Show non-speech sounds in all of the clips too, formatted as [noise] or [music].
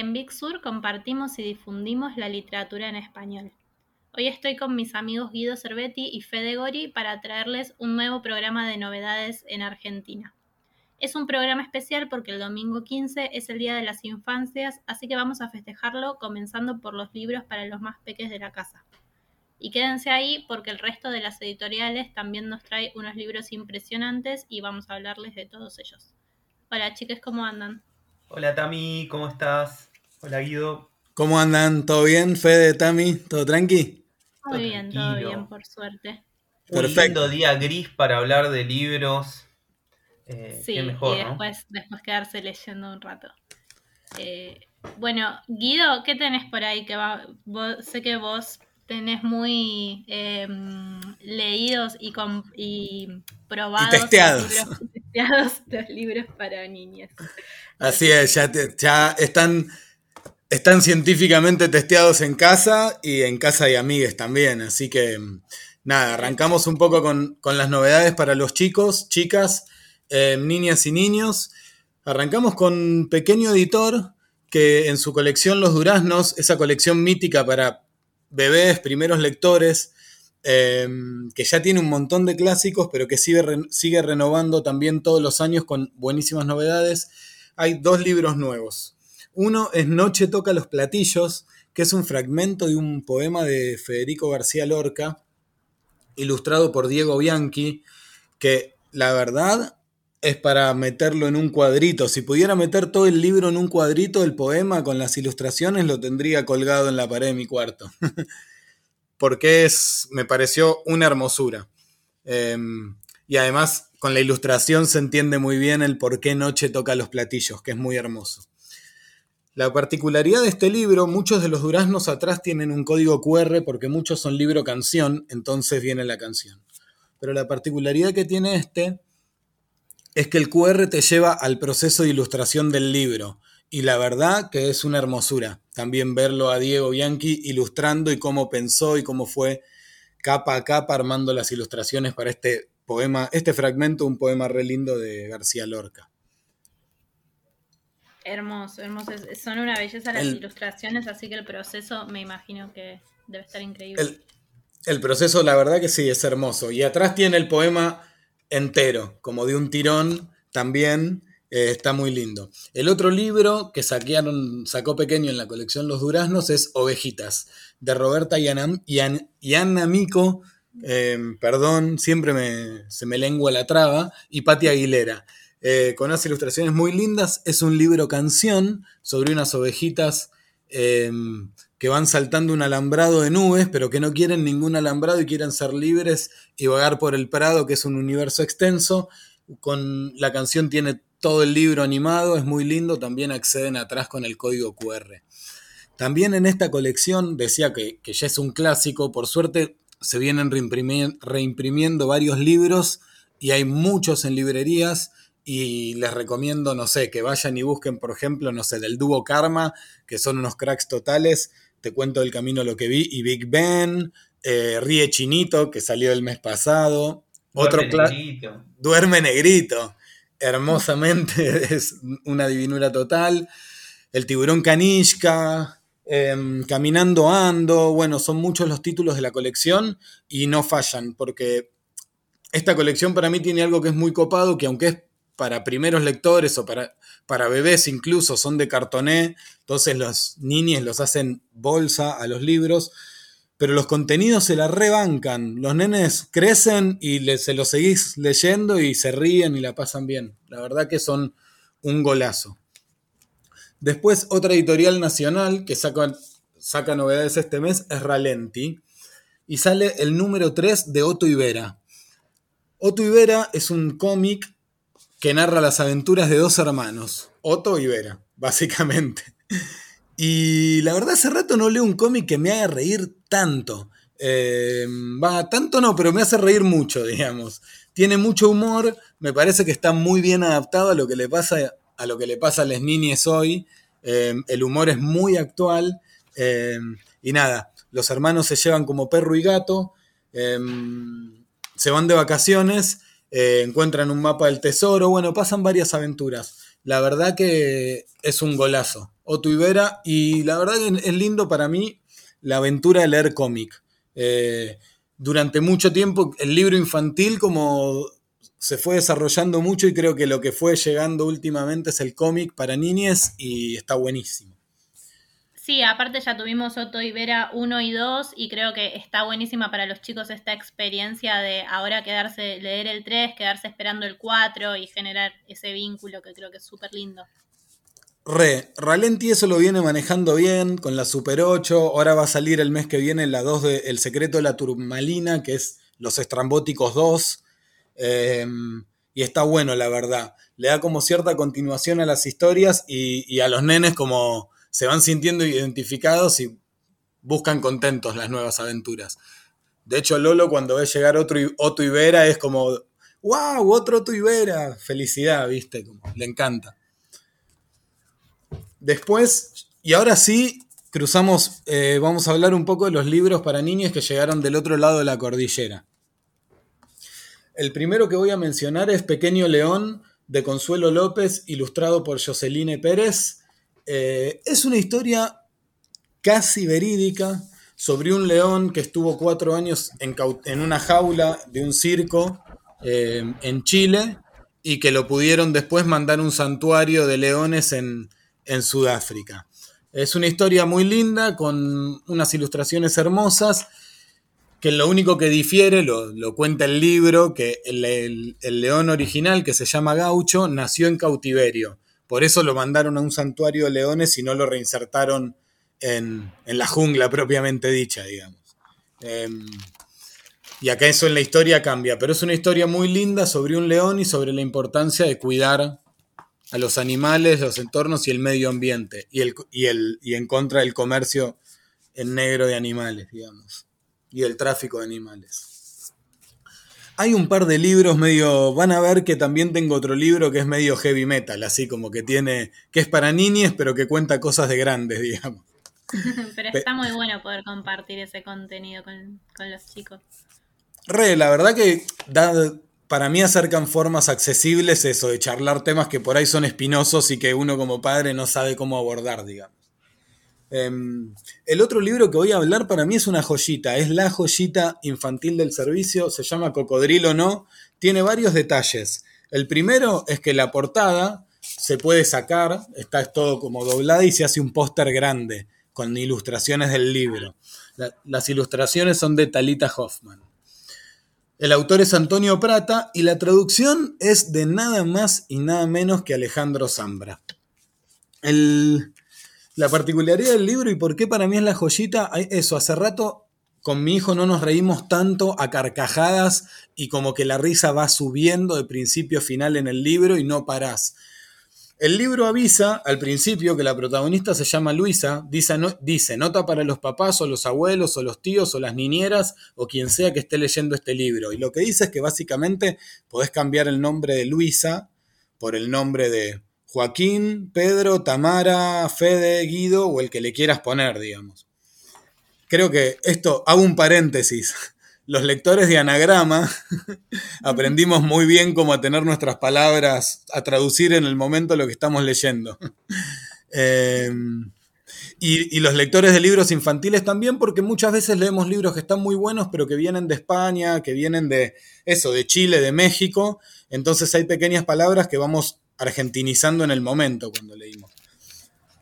En Big Sur compartimos y difundimos la literatura en español. Hoy estoy con mis amigos Guido Cervetti y Fede Gori para traerles un nuevo programa de novedades en Argentina. Es un programa especial porque el domingo 15 es el Día de las Infancias, así que vamos a festejarlo comenzando por los libros para los más pequeños de la casa. Y quédense ahí porque el resto de las editoriales también nos trae unos libros impresionantes y vamos a hablarles de todos ellos. Hola chicos, ¿cómo andan? Hola Tami, ¿cómo estás? Hola Guido. ¿Cómo andan? ¿Todo bien, Fede, Tami? ¿Todo tranqui? Muy bien, todo bien, por suerte. Un lindo día gris para hablar de libros. Eh, sí, mejor, y después, después quedarse leyendo un rato. Eh, bueno, Guido, ¿qué tenés por ahí? Que va, sé que vos tenés muy em, leídos y, y probados Los, libros, para niñas. Así es, ya, ya están, están científicamente testeados en casa y en casa de amigues también. Así que nada, arrancamos un poco con, las novedades para los chicos, chicas. Eh, niñas y niños. Arrancamos con Pequeño Editor, que en su colección Los Duraznos, esa colección mítica para bebés, primeros lectores, em, que ya tiene un montón de clásicos, pero que sigue, sigue renovando también todos los años con buenísimas novedades. Hay dos libros nuevos. Uno es Noche toca los platillos, que es un fragmento de un poema de Federico García Lorca, ilustrado por Diego Bianchi, que la verdad es para meterlo en un cuadrito. Si pudiera meter todo el libro en un cuadrito, el poema con las ilustraciones, lo tendría colgado en la pared de mi cuarto. [laughs] Porque es, me pareció una hermosura. Em, y además, con la ilustración se entiende muy bien el por qué Noche toca los platillos, que es muy hermoso. La particularidad de este libro, muchos de los duraznos atrás tienen un código QR porque muchos son libro canción, entonces viene la canción. Pero la particularidad que tiene este es que el QR te lleva al proceso de ilustración del libro. Y la verdad que es una hermosura también verlo a Diego Bianchi ilustrando y cómo pensó y cómo fue capa a capa armando las ilustraciones para este poema, este fragmento, un poema re lindo de García Lorca. Hermoso, hermoso. Son una belleza las ilustraciones, así que el proceso me imagino que debe estar increíble. El, el proceso, la verdad que sí, es hermoso. Y atrás tiene el poema entero, como de un tirón también. Eh, está muy lindo. El otro libro que saquearon, sacó pequeño en la colección Los Duraznos es Ovejitas, de Roberta y Mico, em, perdón, siempre me, se me lengua la traba, y Pati Aguilera. Eh, con unas ilustraciones muy lindas, es un libro canción sobre unas ovejitas em, que van saltando un alambrado de nubes, pero que no quieren ningún alambrado y quieren ser libres y vagar por el Prado, que es un universo extenso. Con la canción tiene todo el libro animado, es muy lindo, también acceden atrás con el código QR. También en esta colección, decía que, ya es un clásico, por suerte se vienen reimprimiendo varios libros y hay muchos en librerías y les recomiendo, no sé, que vayan y busquen, por ejemplo, no sé, del dúo Karma, que son unos cracks totales, te cuento del camino lo que vi, y Big Ben, eh, Ríe Chinito, que salió el mes pasado. Duerme Otro negrito. Duerme negrito. Hermosamente, [laughs] es una divinura total. El tiburón Kanishka, em, Caminando Ando, bueno, son muchos los títulos de la colección y no fallan, porque esta colección para mí tiene algo que es muy copado, que aunque es para primeros lectores o para, para bebés incluso son de cartoné, entonces los niños los hacen bolsa a los libros, pero los contenidos se la rebancan, los nenes crecen y se los seguís leyendo y se ríen y la pasan bien, la verdad que son un golazo. Después otra editorial nacional que saca, saca novedades este mes es Ralenti y sale el número 3 de Otto Ibera. Otto Ibera es un cómic que narra las aventuras de dos hermanos, Otto y Vera, básicamente. Y la verdad hace rato no leo un cómic que me haga reír tanto. Eh, va, tanto no, pero me hace reír mucho, digamos. Tiene mucho humor, me parece que está muy bien adaptado a lo que le pasa a, lo que le pasa a las niñas hoy. Eh, el humor es muy actual. Eh, y nada, los hermanos se llevan como perro y gato, se van de vacaciones eh, encuentran un mapa del tesoro, bueno, pasan varias aventuras. la verdad que es un golazo. Otto Ibera, y la verdad que es lindo para mí la aventura de leer cómic. Eh, durante mucho tiempo el libro infantil como se fue desarrollando mucho y creo que lo que fue llegando últimamente es el cómic para niñas y está buenísimo. Sí, aparte ya tuvimos Otto Ibera 1 y 2 y creo que está buenísima para los chicos esta experiencia de ahora quedarse, leer el 3, quedarse esperando el 4 y generar ese vínculo que creo que es súper lindo. Re, Ralenti eso lo viene manejando bien con la Super 8. Ahora va a salir el mes que viene la 2 de El secreto de la turmalina, que es Los Estrambóticos 2. Em, y está bueno, la verdad. Le da como cierta continuación a las historias y, a los nenes como se van sintiendo identificados y buscan contentos las nuevas aventuras. De hecho, Lolo cuando ve llegar otro Otto Ibera es como, wow, otro Ibera. Felicidad, viste, le encanta. Después, y ahora sí, cruzamos, eh, vamos a hablar un poco de los libros para niños que llegaron del otro lado de la cordillera. El primero que voy a mencionar es Pequeño León de Consuelo López, ilustrado por Joseline Pérez. Eh, es una historia casi verídica sobre un león que estuvo cuatro años en, una jaula de un circo eh, en Chile y que lo pudieron después mandar a un santuario de leones en, en Sudáfrica. Es una historia muy linda, con unas ilustraciones hermosas, que lo único que difiere, lo, cuenta el libro, que el, león original, que se llama Gaucho, nació en cautiverio. Por eso lo mandaron a un santuario de leones y no lo reinsertaron en, la jungla propiamente dicha, digamos. Em, y acá eso en la historia cambia, pero es una historia muy linda sobre un león y sobre la importancia de cuidar a los animales, los entornos y el medio ambiente, y, el, y, el, y en contra del comercio en negro de animales, digamos, y el tráfico de animales. Hay un par de libros medio, van a ver que también tengo otro libro que es medio heavy metal, así como que tiene, que es para niñes, pero que cuenta cosas de grandes, [laughs] digamos. [laughs] pero está muy bueno poder compartir ese contenido con, con los chicos. Re, la verdad que da, para mí acercan formas accesibles eso, de charlar temas que por ahí son espinosos y que uno como padre no sabe cómo abordar, digamos. Em, el otro libro que voy a hablar para mí es una joyita, es la joyita infantil del servicio, se llama Cocodrilo No, tiene varios detalles. El primero es que la portada se puede sacar, está todo como doblada y se hace un póster grande con ilustraciones del libro. las ilustraciones son de Talita Hoffman. El autor es Antonio Prata y la traducción es de nada más y nada menos que Alejandro Zambra. La particularidad del libro y por qué para mí es la joyita, eso, hace rato con mi hijo no nos reímos tanto a carcajadas y como que la risa va subiendo de principio a final en el libro y no parás. El libro avisa al principio que la protagonista se llama Luisa, dice, dice, nota para los papás o los abuelos o los tíos o las niñeras o quien sea que esté leyendo este libro. Y lo que dice es que básicamente podés cambiar el nombre de Luisa por el nombre de Joaquín, Pedro, Tamara, Fede, Guido o el que le quieras poner, digamos. Creo que esto, hago un paréntesis [laughs] los lectores de anagrama [laughs] aprendimos muy bien cómo a tener nuestras palabras, a traducir en el momento lo que estamos leyendo. [laughs] Em, y, los lectores de libros infantiles también, porque muchas veces leemos libros que están muy buenos, pero que vienen de España, que vienen de eso, de Chile, de México. Entonces hay pequeñas palabras que vamos argentinizando en el momento cuando leímos.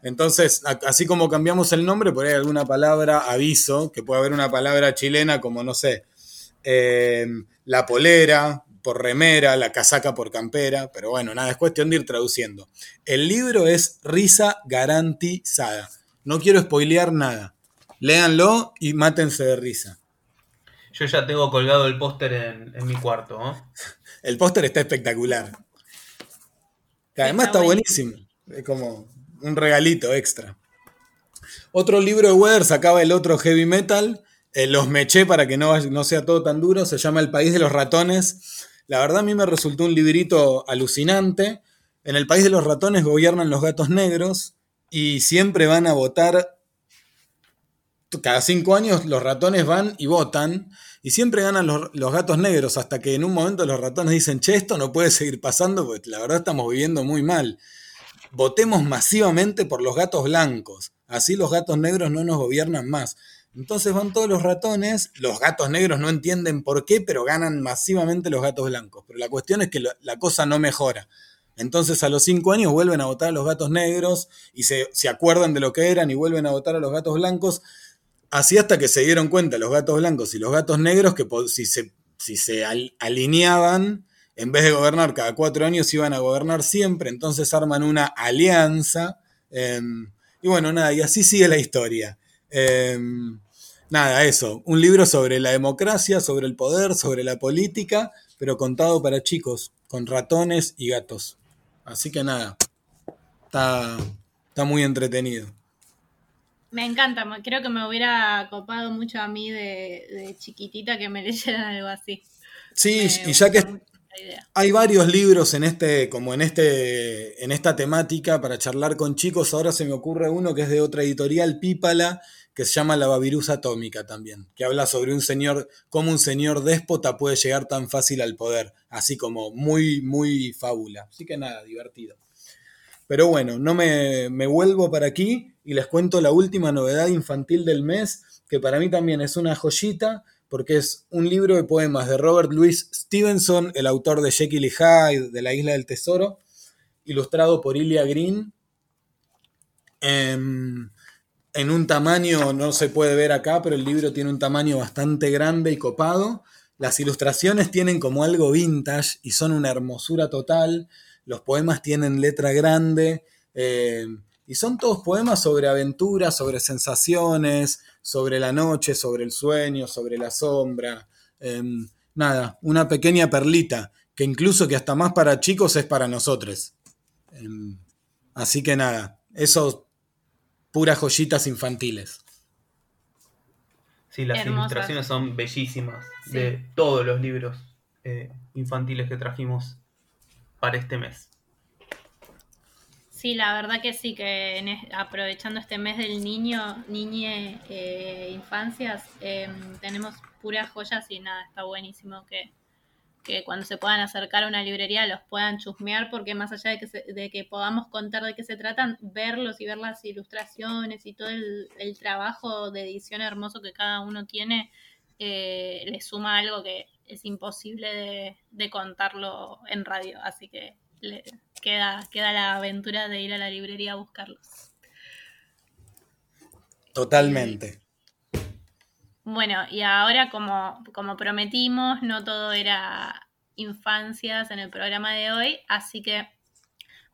Entonces, así como cambiamos el nombre, por ahí alguna palabra aviso, que puede haber una palabra chilena como, no sé, Em, la polera por remera, la casaca por campera, pero bueno, nada, es cuestión de ir traduciendo. El libro es risa garantizada. No quiero spoilear nada. Léanlo y mátense de risa. Yo ya tengo colgado el póster en, mi cuarto. [laughs] El póster está espectacular. Además está, buenísimo. Es como un regalito extra. Otro libro de Weather sacaba el otro heavy metal, eh, los meché para que no, no sea todo tan duro. Se llama El País de los Ratones. La verdad a mí me resultó un librito alucinante. En el País de los Ratones gobiernan los gatos negros y siempre van a votar. Cada cinco años los ratones van y votan y siempre ganan los, gatos negros hasta que en un momento los ratones dicen, che, esto no puede seguir pasando porque la verdad estamos viviendo muy mal. votemos masivamente por los gatos blancos, así los gatos negros no nos gobiernan más. Entonces van todos los ratones, los gatos negros no entienden por qué, pero ganan masivamente los gatos blancos. Pero la cuestión es que la cosa no mejora. Entonces a los cinco años vuelven a votar a los gatos negros y se, acuerdan de lo que eran y vuelven a votar a los gatos blancos. Así hasta que se dieron cuenta los gatos blancos y los gatos negros que si se, alineaban, en vez de gobernar cada cuatro años, iban a gobernar siempre. Entonces arman una alianza. Em, y bueno, nada, y así sigue la historia. Em, nada, eso. Un libro sobre la democracia, sobre el poder, sobre la política, pero contado para chicos, con ratones y gatos. Así que nada, está muy entretenido. Me encanta, creo que me hubiera copado mucho a mí de, chiquitita que me [laughs] leyeran algo así. Sí, y ya que hay varios libros en este, como en este, en esta temática para charlar con chicos, ahora se me ocurre uno que es de otra editorial, Pípala, que se llama La Babirusa Atómica también, que habla sobre un señor, cómo un señor déspota puede llegar tan fácil al poder, así como muy, muy fábula. Así que nada, divertido. Pero bueno, no me, vuelvo para aquí y les cuento la última novedad infantil del mes, que para mí también es una joyita, porque es un libro de poemas de Robert Louis Stevenson, el autor de Jekyll y Hyde, de La Isla del Tesoro, ilustrado por Ilya Green. Em, en un tamaño, no se puede ver acá, pero el libro tiene un tamaño bastante grande y copado. Las ilustraciones tienen como algo vintage y son una hermosura total. Los poemas tienen letra grande. Eh, y son todos poemas sobre aventuras, sobre sensaciones, sobre la noche, sobre el sueño, sobre la sombra. Em, nada, una pequeña perlita, que incluso que hasta más para chicos es para nosotros. Em, así que nada, eso puras joyitas infantiles. Sí, las ilustraciones son bellísimas de todos los libros eh, infantiles que trajimos para este mes. Sí, la verdad que sí, que aprovechando este mes del niño, niñe, eh, infancias, em, tenemos puras joyas y nada, está buenísimo que, que cuando se puedan acercar a una librería los puedan chusmear, porque más allá de que, de que podamos contar de qué se tratan, verlos y ver las ilustraciones y todo el, trabajo de edición hermoso que cada uno tiene, eh, le suma algo que es imposible de, contarlo en radio. Así que le, queda, queda la aventura de ir a la librería a buscarlos. Totalmente. Bueno, y ahora como, como prometimos, no todo era infancias en el programa de hoy, así que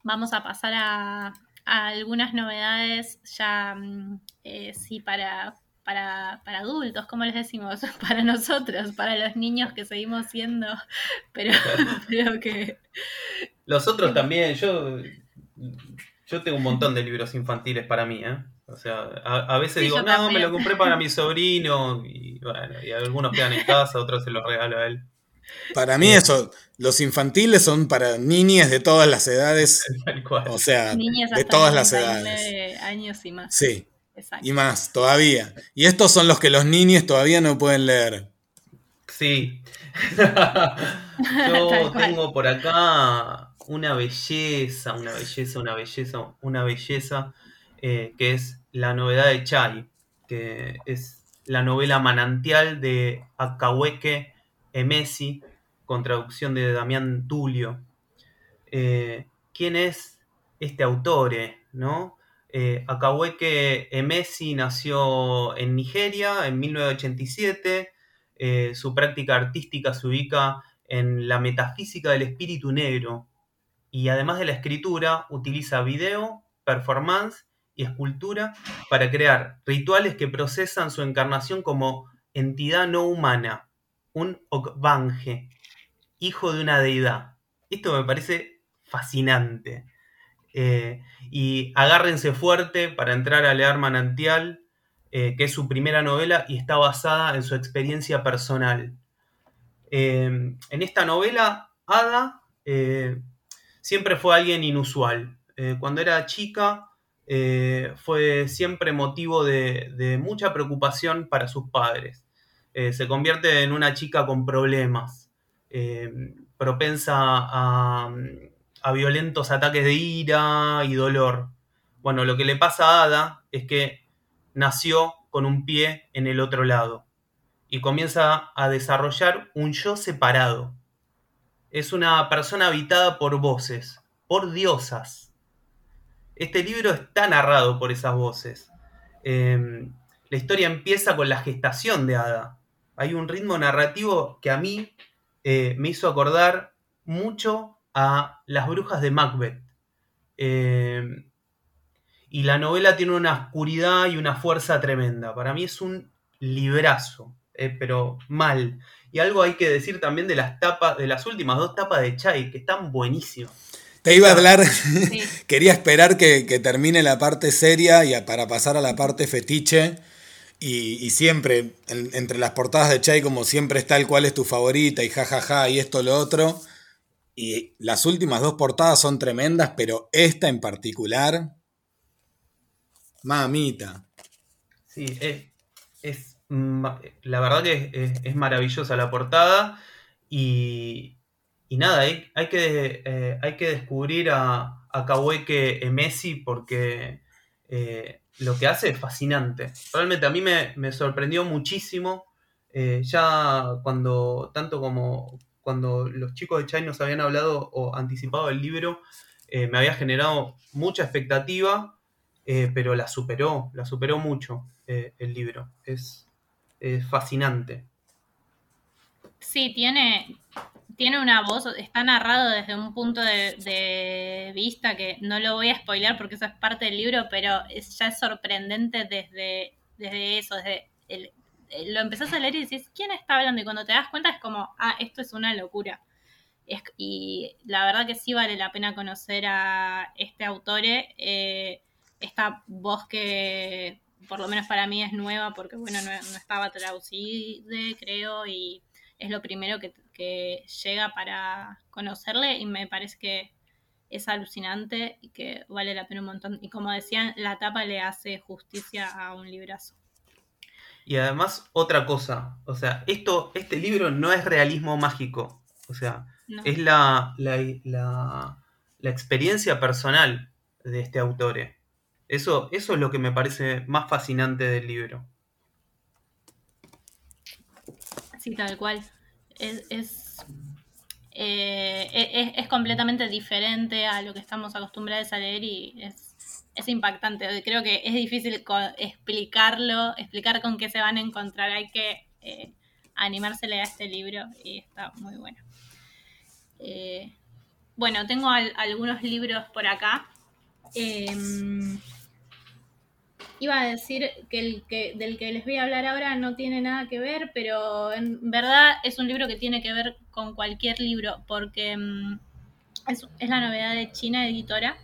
vamos a pasar a, algunas novedades ya mm, eh, sí para, para, para, adultos, como les decimos, [laughs] para nosotros, para los niños que seguimos siendo, [laughs] pero [laughs] creo que... Los otros también, yo, yo tengo un montón de libros infantiles para mí, ¿eh? O sea, a, veces digo, no, me lo compré para mi sobrino y bueno, y algunos quedan en casa, otros se los regalo a él. Para mí eso, los infantiles son para niñas de todas las edades. O sea, de todas las edades. años y más. Sí. Y más, todavía. Y estos son los que los niños todavía no pueden leer. Sí. [laughs] Yo [laughs] tengo por acá una belleza, una belleza, una belleza, una belleza eh, que es La novedad de Chai, que es la novela manantial de Akaweke Emesi, con traducción de Damián Tulio. Eh, ¿Quién es este autor? Eh, ¿no? Akaweke Emesi nació en Nigeria en 1987. su práctica artística se ubica en la metafísica del espíritu negro y además de la escritura utiliza video, performance y escultura para crear rituales que procesan su encarnación como entidad no humana, un Okbange, hijo de una deidad. Esto me parece fascinante. Eh, y agárrense fuerte para entrar a leer Manantial, eh, que es su primera novela y está basada en su experiencia personal. Eh, en esta novela, Ada siempre fue alguien inusual. cuando era chica, eh, fue siempre motivo de, mucha preocupación para sus padres. Eh, se convierte en una chica con problemas, eh, propensa a, a violentos ataques de ira y dolor. Bueno, lo que le pasa a Ada es que nació con un pie en el otro lado y comienza a desarrollar un yo separado. Es una persona habitada por voces, por diosas. Este libro está narrado por esas voces. Em, la historia empieza con la gestación de Ada. Hay un ritmo narrativo que a mí eh, me hizo acordar mucho a Las Brujas de Macbeth. Em, y la novela tiene una oscuridad y una fuerza tremenda. Para mí es un librazo, eh, pero mal. Y algo hay que decir también de las tapas, de las últimas dos tapas de Chai, que están buenísimas. Te iba a hablar, [laughs] quería esperar que, termine la parte seria y para pasar a la parte fetiche. Y, siempre, entre las portadas de Chai, como siempre está el cual es tu favorita y jajaja y esto lo otro. Y las últimas dos portadas son tremendas, pero esta en particular, mamita. Sí, es, la verdad que es, maravillosa la portada y, y nada, hay, hay que, eh, hay que descubrir a, a Messi porque eh, lo que hace es fascinante. Realmente a mí me, sorprendió muchísimo. Eh, ya cuando, tanto como cuando los chicos de Chai nos habían hablado o anticipado el libro, me había generado mucha expectativa, pero la superó, la superó mucho el libro. Es, es fascinante. Sí, tiene, tiene una voz, está narrado desde un punto de, vista que no lo voy a spoilear porque eso es parte del libro, pero es, ya es sorprendente desde, desde eso, desde el, lo empezás a leer y decís, ¿quién está hablando? Y cuando te das cuenta es como, ah, esto es una locura. y la verdad que sí vale la pena conocer a este autor, eh, esta voz que por lo menos para mí es nueva porque, bueno, no, no estaba traducida, creo, y es lo primero que, llega para conocerle y me parece que es alucinante y que vale la pena un montón. Y como decían, la tapa le hace justicia a un librazo. Y además, otra cosa, o sea, esto, este libro no es realismo mágico, o sea, es la, la, experiencia personal de este autor. Eso, eso es lo que me parece más fascinante del libro. Sí, tal cual. Es, eh, es, es, completamente diferente a lo que estamos acostumbrados a leer y es, es impactante. Creo que es difícil explicarlo, explicar con qué se van a encontrar. Hay que eh, animársele a este libro y está muy bueno. Eh, bueno, tengo algunos libros por acá. Em, iba a decir que el que del que les voy a hablar ahora no tiene nada que ver, pero en verdad es un libro que tiene que ver con cualquier libro, porque mm, es, la novedad de China Editora,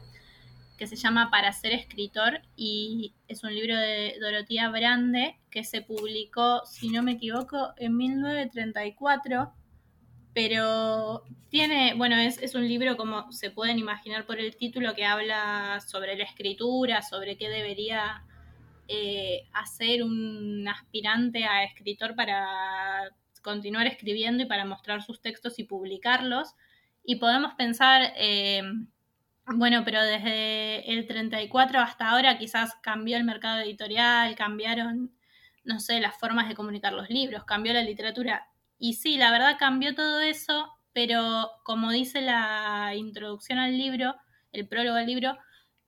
que se llama Para ser escritor, y es un libro de Dorotea Brande, que se publicó, si no me equivoco, en 1934 pero tiene, bueno, es, es, un libro como se pueden imaginar por el título que habla sobre la escritura, sobre qué debería eh, hacer un aspirante a escritor para continuar escribiendo y para mostrar sus textos y publicarlos. Y podemos pensar, eh, bueno, pero desde el 34 hasta ahora quizás cambió el mercado editorial, cambiaron, no sé, las formas de comunicar los libros, cambió la literatura. Y sí, la verdad cambió todo eso, pero como dice la introducción al libro, el prólogo al libro,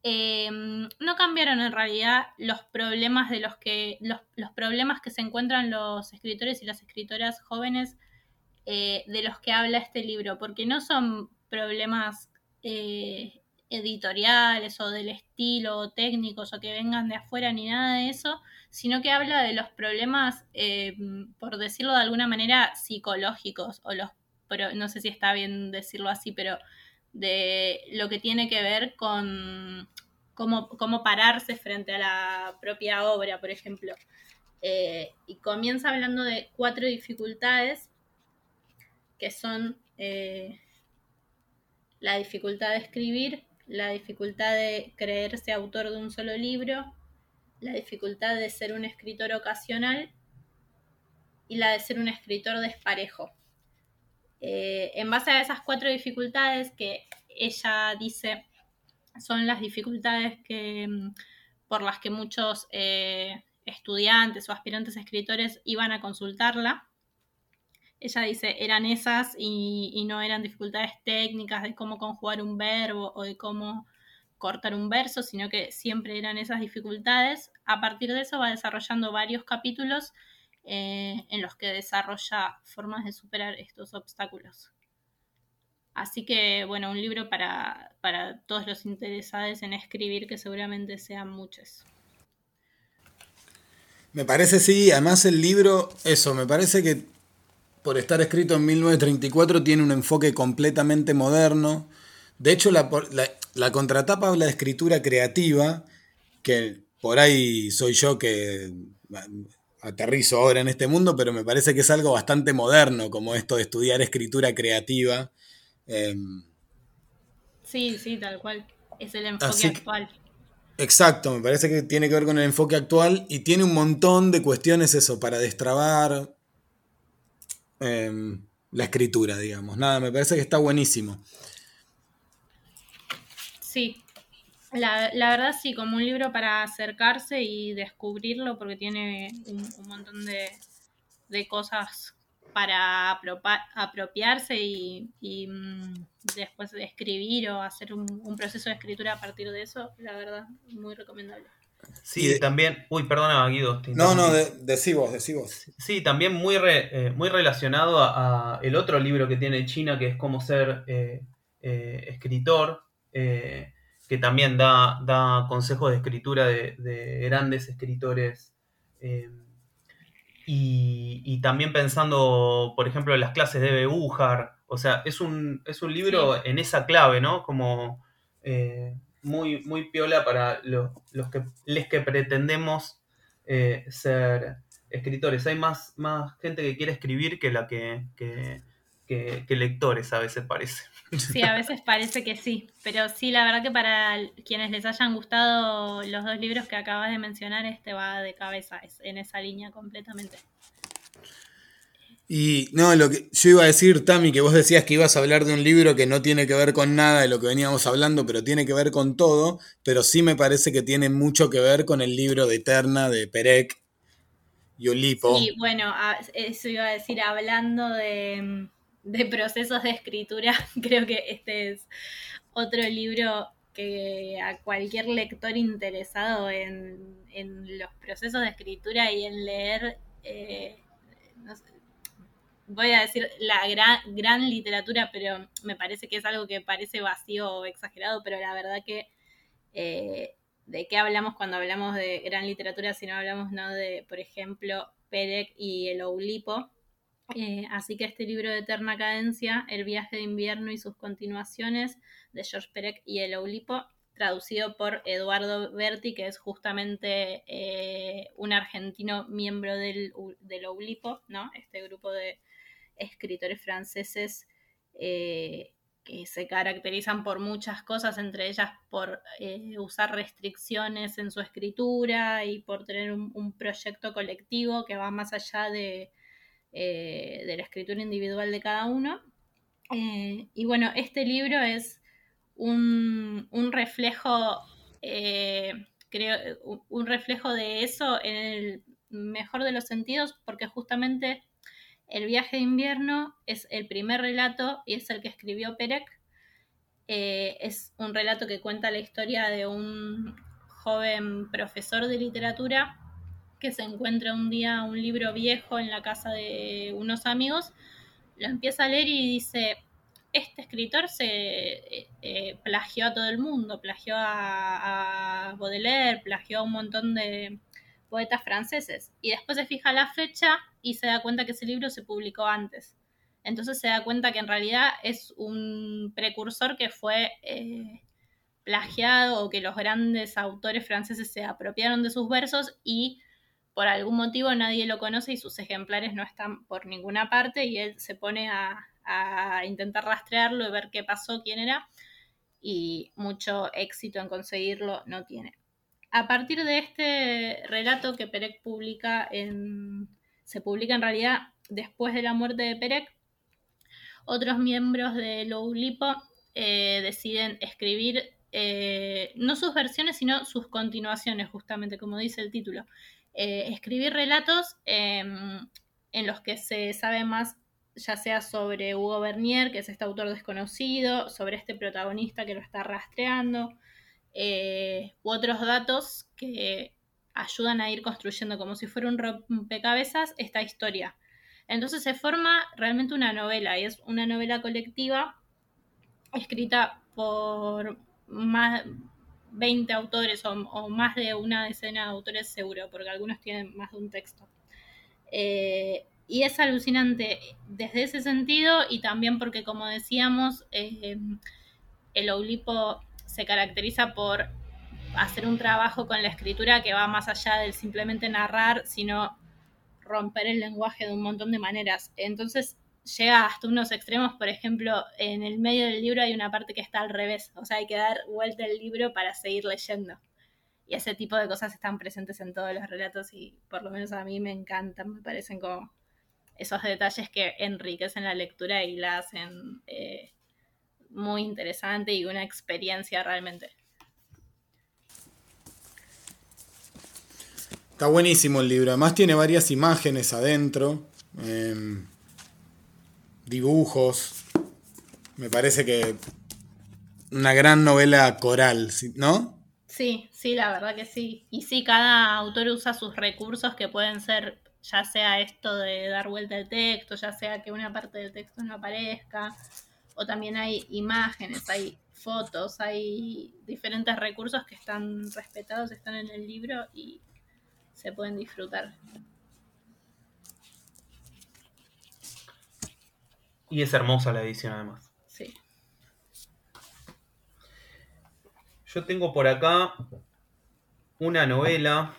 Em, no cambiaron en realidad los problemas de los que los, problemas que se encuentran los escritores y las escritoras jóvenes eh, de los que habla este libro, porque no son problemas eh, editoriales o del estilo o técnicos o que vengan de afuera ni nada de eso, sino que habla de los problemas, em, por decirlo de alguna manera, psicológicos o los, pero no sé si está bien decirlo así, pero de lo que tiene que ver con cómo, cómo pararse frente a la propia obra, por ejemplo. Eh, y comienza hablando de cuatro dificultades que son eh, la dificultad de escribir, la dificultad de creerse autor de un solo libro, la dificultad de ser un escritor ocasional y la de ser un escritor desparejo. Eh, en base a esas cuatro dificultades, que ella dice son las dificultades que, mm, por las que muchos eh, estudiantes o aspirantes escritores iban a consultarla. Ella dice, eran esas y, no eran dificultades técnicas de cómo conjugar un verbo o de cómo cortar un verso, sino que siempre eran esas dificultades. A partir de eso va desarrollando varios capítulos eh, en los que desarrolla formas de superar estos obstáculos. Así que, bueno, un libro para, para todos los interesados en escribir, que seguramente sean muchos. Me parece, sí, además el libro, eso, me parece que por estar escrito en 1934 tiene un enfoque completamente moderno. De hecho, la, la, contratapa habla de escritura creativa, que por ahí soy yo que aterrizo ahora en este mundo, pero me parece que es algo bastante moderno, como esto de estudiar escritura creativa. Em, sí, sí, tal cual. Es el enfoque actual. Exacto, me parece que tiene que ver con el enfoque actual y tiene un montón de cuestiones eso, para destrabar em, la escritura, digamos. Nada, me parece que está buenísimo. Sí, la, verdad sí, como un libro para acercarse y descubrirlo porque tiene un, montón de, de cosas para apropiarse y, mm, después de escribir o hacer un, proceso de escritura a partir de eso, la verdad, muy recomendable. Sí, también, uy, perdona Guido. No, no, de, decí vos, Sí, también muy, eh, muy relacionado a, el otro libro que tiene China, que es cómo ser eh, eh, escritor, que también da, da consejos de escritura de, de grandes escritores y, también pensando, por ejemplo, en las clases de Beújar. O sea, es un, es un libro en esa clave, ¿no? Como eh, muy, muy piola para los, que, les que pretendemos eh, ser escritores. Hay más, más gente que quiere escribir que la que, que, que, lectores, a veces parece. Sí, a veces parece que sí, pero sí, la verdad que para quienes les hayan gustado los dos libros que acabas de mencionar, este va de cabeza en esa línea completamente. Y no, lo que yo iba a decir, Tami, que vos decías que ibas a hablar de un libro que no tiene que ver con nada de lo que veníamos hablando, pero tiene que ver con todo, pero sí me parece que tiene mucho que ver con el libro de Eterna de Perec y Olipo. Sí, bueno, eso iba a decir, hablando de de procesos de escritura, [laughs] creo que este es otro libro que a cualquier lector interesado en, los procesos de escritura y en leer, eh, voy a decir la gran, literatura, pero me parece que es algo que parece vacío o exagerado, pero la verdad que eh, de qué hablamos cuando hablamos de gran literatura si no hablamos no de, por ejemplo, Perec y el Oulipo, eh, así que este libro de eterna cadencia, El viaje de invierno y sus continuaciones, de George Perec y el Oulipo, traducido por Eduardo Berti, que es justamente eh, un argentino miembro del, del, Oulipo, ¿no? este grupo de escritores franceses eh, que se caracterizan por muchas cosas, entre ellas por usar restricciones en su escritura y por tener un proyecto colectivo que va más allá de eh, de la escritura individual de cada uno. Eh, y bueno, este libro es un, reflejo, eh, creo, un reflejo de eso en el mejor de los sentidos, porque justamente el viaje de invierno es el primer relato y es el que escribió Perec. es un relato que cuenta la historia de un joven profesor de literatura que se encuentra un día un libro viejo en la casa de unos amigos, lo empieza a leer y dice, este escritor se eh, eh, plagió a todo el mundo, plagió a, Baudelaire, plagió a un montón de poetas franceses. Y después se fija la fecha y se da cuenta que ese libro se publicó antes. Entonces se da cuenta que en realidad es un precursor que fue eh, plagiado o que los grandes autores franceses se apropiaron de sus versos y por algún motivo nadie lo conoce y sus ejemplares no están por ninguna parte y él se pone a, intentar rastrearlo y ver qué pasó, quién era, y mucho éxito en conseguirlo no tiene. A partir de este relato que Perec publica en, se publica en realidad después de la muerte de Perec, otros miembros de Loulipo eh, deciden escribir eh, no sus versiones, sino sus continuaciones, justamente como dice el título. Eh, escribir relatos em, en los que se sabe más, ya sea sobre Hugo Bernier, que es este autor desconocido, sobre este protagonista que lo está rastreando, u otros datos que ayudan a ir construyendo como si fuera un rompecabezas esta historia. Entonces se forma realmente una novela y es una novela colectiva escrita por más 20 autores o, más de una decena de autores seguro, porque algunos tienen más de un texto. Eh, y es alucinante desde ese sentido y también porque, como decíamos, eh, el Oulipo se caracteriza por hacer un trabajo con la escritura que va más allá del simplemente narrar, sino romper el lenguaje de un montón de maneras. Entonces llega hasta unos extremos, por ejemplo, en el medio del libro hay una parte que está al revés, o sea, hay que dar vuelta el libro para seguir leyendo. Y ese tipo de cosas están presentes en todos los relatos y por lo menos a mí me encantan, me parecen como esos detalles que enriquecen la lectura y la hacen eh, muy interesante y una experiencia realmente. Está buenísimo el libro, además tiene varias imágenes adentro. Em, dibujos. Me parece que una gran novela coral, ¿no? Sí, sí, la verdad que sí. Y sí, cada autor usa sus recursos que pueden ser, ya sea esto de dar vuelta al texto, ya sea que una parte del texto no aparezca, o también hay imágenes, hay fotos, hay diferentes recursos que están respetados, están en el libro y se pueden disfrutar. Y es hermosa la edición además. Sí. Yo tengo por acá una novela.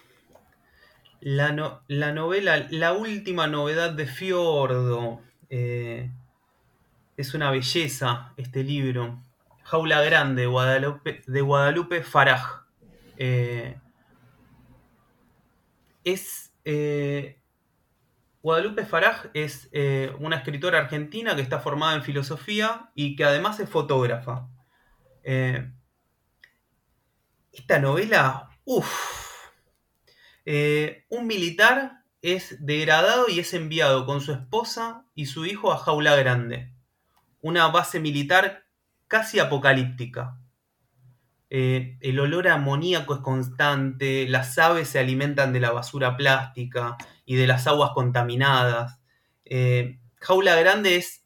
La, la novela, la última novedad de Fiordo. Eh, es una belleza este libro. Jaula Grande, Guadalupe, de Guadalupe Faraj. Eh, es eh, Guadalupe Faraj es eh, una escritora argentina que está formada en filosofía y que además es fotógrafa. Eh, esta novela, uff, un militar es degradado y es enviado con su esposa y su hijo a Jaula Grande, una base militar casi apocalíptica. El olor amoníaco es constante, las aves se alimentan de la basura plástica, y de las aguas contaminadas. Eh, Jaula Grande es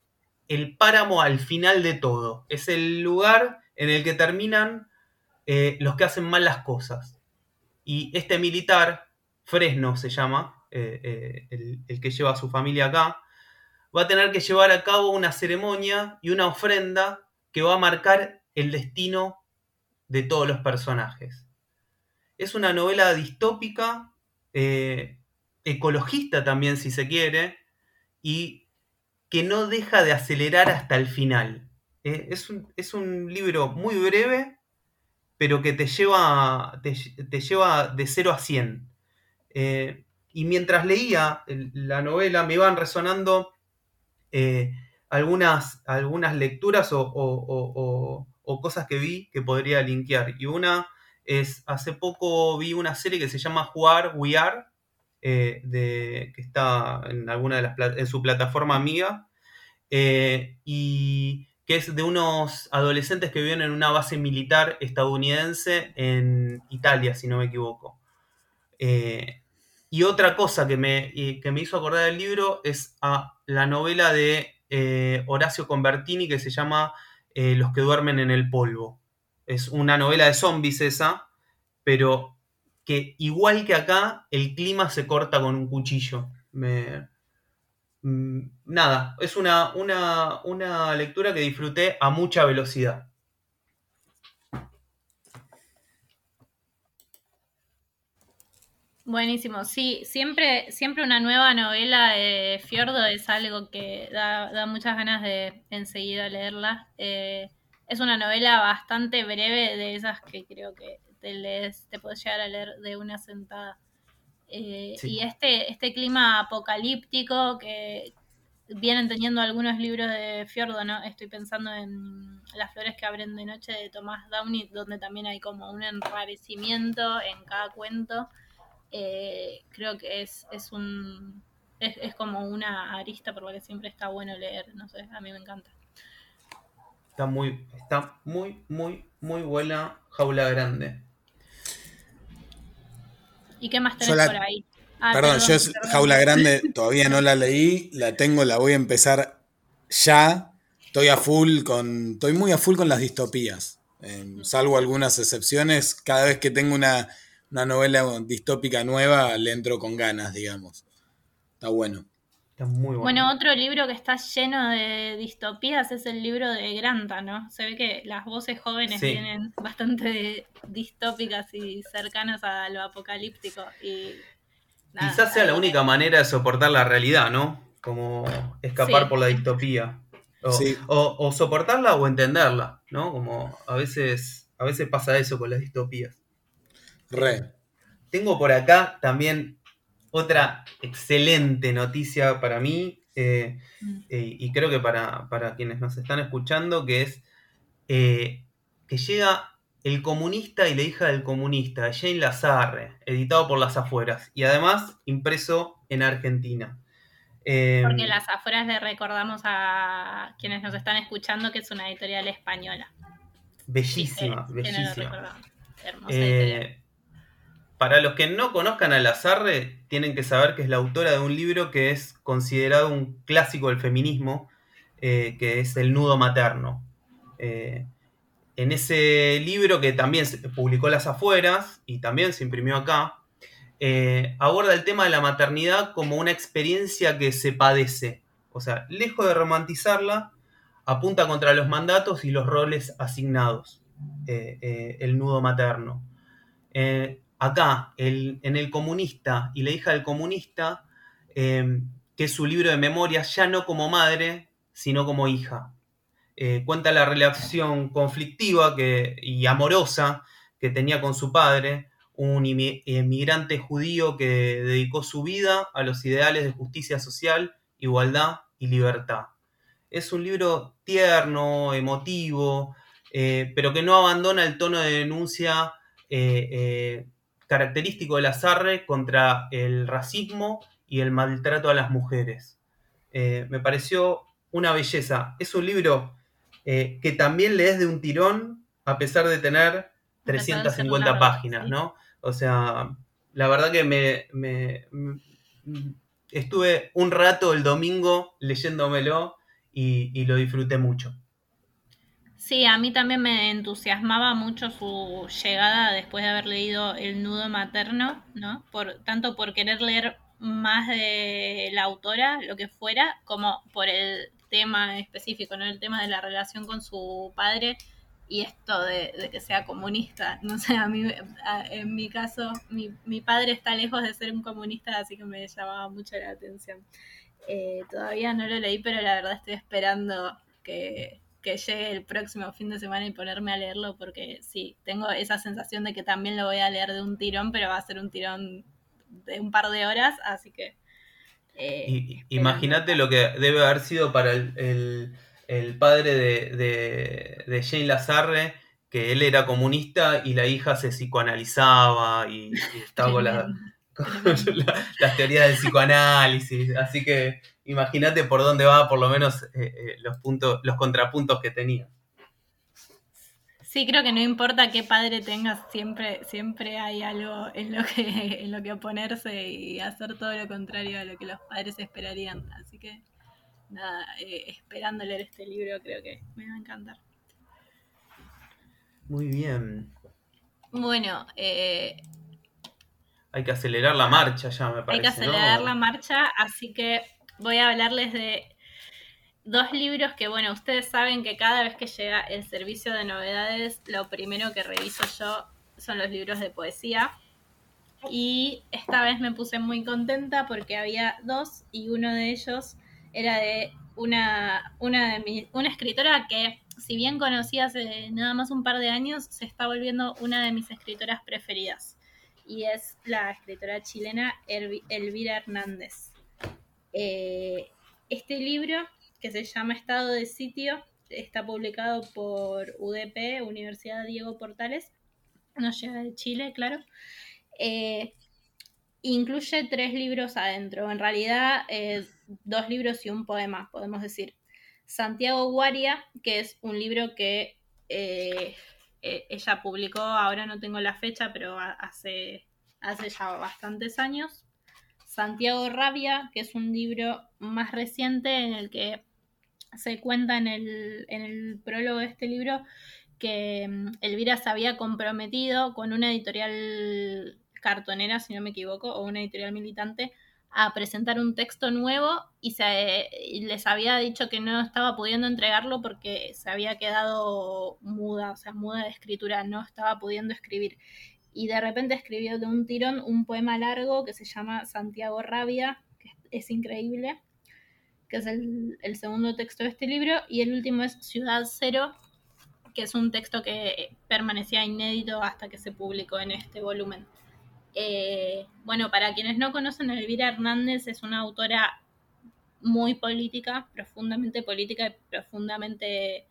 el páramo al final de todo. Es el lugar en el que terminan eh, los que hacen mal las cosas. Y este militar, Fresno se llama, eh, el, el, que lleva a su familia acá, va a tener que llevar a cabo una ceremonia y una ofrenda que va a marcar el destino de todos los personajes. Es una novela distópica ecologista también, si se quiere, y que no deja de acelerar hasta el final. Eh, es, un, libro muy breve, pero que te lleva, te, lleva de 0 a 100. Eh, y mientras leía la novela me iban resonando eh, algunas, algunas lecturas o, cosas que vi que podría linkear. Y una es, hace poco vi una serie que se llama Jugar We Are, eh, de, que está en alguna de las en su plataforma amiga eh, y que es de unos adolescentes que viven en una base militar estadounidense en Italia, si no me equivoco. Eh, y otra cosa que me, que me, hizo acordar del libro es a la novela de Horacio Convertini que se llama Los que duermen en el polvo. Es una novela de zombies esa, pero que igual que acá, el clima se corta con un cuchillo. Mm, nada, es una, una, lectura que disfruté a mucha velocidad. Buenísimo, sí, siempre, siempre una nueva novela de Fiordo es algo que da, muchas ganas de enseguida leerla. Eh, es una novela bastante breve de esas que creo que te te puedes llegar a leer de una sentada. Eh, y este, este clima apocalíptico que vienen teniendo algunos libros de Fiordo, ¿no? Estoy pensando en Las flores que abren de noche de Tomás Downey, donde también hay como un enrarecimiento en cada cuento. Eh, creo que es, es un es, es, como una arista por la que siempre está bueno leer, no sé, a mí me encanta. Está muy, está muy, muy, muy buena Jaula Grande. ¿Y qué más tenés por ahí? Ah, perdón, yo es Jaula Grande todavía no la leí, la tengo, la voy a empezar ya. Estoy a full con. Estoy muy a full con las distopías. Eh, salvo algunas excepciones. Cada vez que tengo una, una, novela distópica nueva, le entro con ganas, digamos. Está bueno. Está muy bueno. Bueno, otro libro que está lleno de distopías es el libro de Granta, ¿no? Se ve que las voces jóvenes sí. vienen bastante distópicas y cercanas a lo apocalíptico. Y Nada, Quizás sea la única manera de soportar la realidad, ¿no? Como escapar sí. por la distopía. O, sí. o, o, soportarla o entenderla, ¿no? Como a veces, a veces pasa eso con las distopías. Re. Tengo por acá también otra excelente noticia para mí, eh, mm. eh, y creo que para, para, quienes nos están escuchando, que es eh, que llega el comunista y la hija del comunista, Jane Lazarre, editado por Las Afueras y además impreso en Argentina. Eh, Porque Las Afueras le recordamos a quienes nos están escuchando que es una editorial española. Bellísima, sí, eh, bellísima. No eh, para los que no conozcan a Lazarre, tienen que saber que es la autora de un libro que es considerado un clásico del feminismo, eh, que es El nudo materno. Eh, en ese libro que también se publicó Las Afueras y también se imprimió acá, eh, aborda el tema de la maternidad como una experiencia que se padece. O sea, lejos de romantizarla, apunta contra los mandatos y los roles asignados, el nudo materno. Acá, el, en El comunista y la hija del comunista, que es su libro de memorias, ya no como madre, sino como hija. Eh, cuenta la relación conflictiva que, y amorosa que tenía con su padre, un inmigrante judío que dedicó su vida a los ideales de justicia social, igualdad y libertad. Es un libro tierno, emotivo, eh, pero que no abandona el tono de denuncia eh, característico de la Sarre contra el racismo y el maltrato a las mujeres. Eh, me pareció una belleza. Es un libro eh, que también lees de un tirón a pesar de tener 350 páginas, ¿no? O sea, la verdad que me, me, me, estuve un rato el domingo leyéndomelo y, y, lo disfruté mucho. Sí, a mí también me entusiasmaba mucho su llegada después de haber leído El nudo materno, ¿no? Por, tanto por querer leer más de la autora, lo que fuera, como por el tema específico, ¿no? El tema de la relación con su padre y esto de, de que sea comunista. [laughs] No sé, a mí, a, en mi caso, mi, mi, padre está lejos de ser un comunista, así que me llamaba mucho la atención. Eh, todavía no lo leí, pero la verdad estoy esperando que, que llegue el próximo fin de semana y ponerme a leerlo, porque sí, tengo esa sensación de que también lo voy a leer de un tirón, pero va a ser un tirón de un par de horas, así que eh, Imagínate lo que debe haber sido para el, el, el padre de, de, de, Jane Lazarre, que él era comunista y la hija se psicoanalizaba y, y estaba con, la, [laughs] con la, las teorías del psicoanálisis. Así que imagínate por dónde va por lo menos eh, eh, los, puntos, los contrapuntos que tenía. Sí, creo que no importa qué padre tengas, siempre, siempre hay algo en lo que, [laughs] en lo que oponerse y hacer todo lo contrario a lo que los padres esperarían. Así que nada, eh, esperando leer este libro creo que me va a encantar. Muy bien. Bueno, eh, hay que acelerar la marcha ya, me parece. Hay que acelerar ¿no? la marcha, así que voy a hablarles de dos libros que, bueno, ustedes saben que cada vez que llega el servicio de novedades, lo primero que reviso yo son los libros de poesía. Y esta vez me puse muy contenta porque había dos y uno de ellos era de una, una, de mi, una escritora que, si bien conocí hace nada más un par de años, se está volviendo una de mis escritoras preferidas. Y es la escritora chilena Elvira Hernández. Eh, este libro, que se llama Estado de Sitio, está publicado por UDP, Universidad Diego Portales, no llega de Chile, claro. Eh, incluye tres libros adentro, en realidad eh, dos libros y un poema, podemos decir. Santiago Guaria, que es un libro que ella publicó, ahora no tengo la fecha, pero hace, hace ya bastantes años. Santiago Rabia, que es un libro más reciente en el que se cuenta en el, en el prólogo de este libro que mm, Elvira se había comprometido con una editorial cartonera, si no me equivoco, o una editorial militante, a presentar un texto nuevo y, se, les había dicho que no estaba pudiendo entregarlo porque se había quedado muda, o sea, muda de escritura, no estaba pudiendo escribir. Y de repente escribió de un tirón un poema largo que se llama Santiago Rabia, que es increíble, que es el, segundo texto de este libro, y el último es Ciudad Cero, que es un texto que permanecía inédito hasta que se publicó en este volumen. Eh, bueno, para quienes no conocen, Elvira Hernández es una autora muy política, profundamente política y profundamente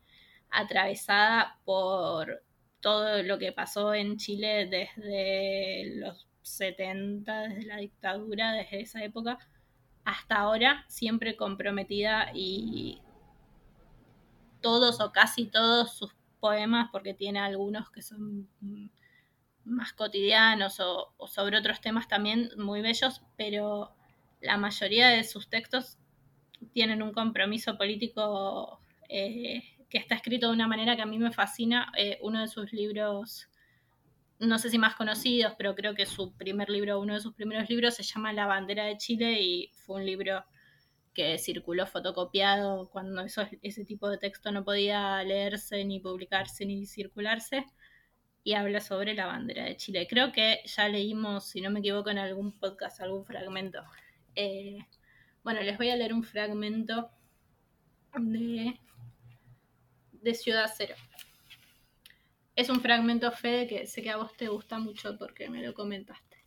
atravesada por todo lo que pasó en Chile desde los 70, desde la dictadura, desde esa época hasta ahora, siempre comprometida y todos o casi todos sus poemas, porque tiene algunos que son más cotidianos o, sobre otros temas también muy bellos, pero la mayoría de sus textos tienen un compromiso político eh, que está escrito de una manera que a mí me fascina. Eh, uno de sus libros, no sé si más conocidos, pero creo que su primer libro, uno de sus primeros libros se llama La bandera de Chile y fue un libro que circuló fotocopiado cuando ese tipo de texto no podía leerse, ni publicarse, ni circularse, y habla sobre la bandera de Chile. Creo que ya leímos, si no me equivoco, en algún podcast algún fragmento. Eh, bueno, les voy a leer un fragmento de, de Ciudad Cero. Es un fragmento, Fede, que sé que a vos te gusta mucho porque me lo comentaste.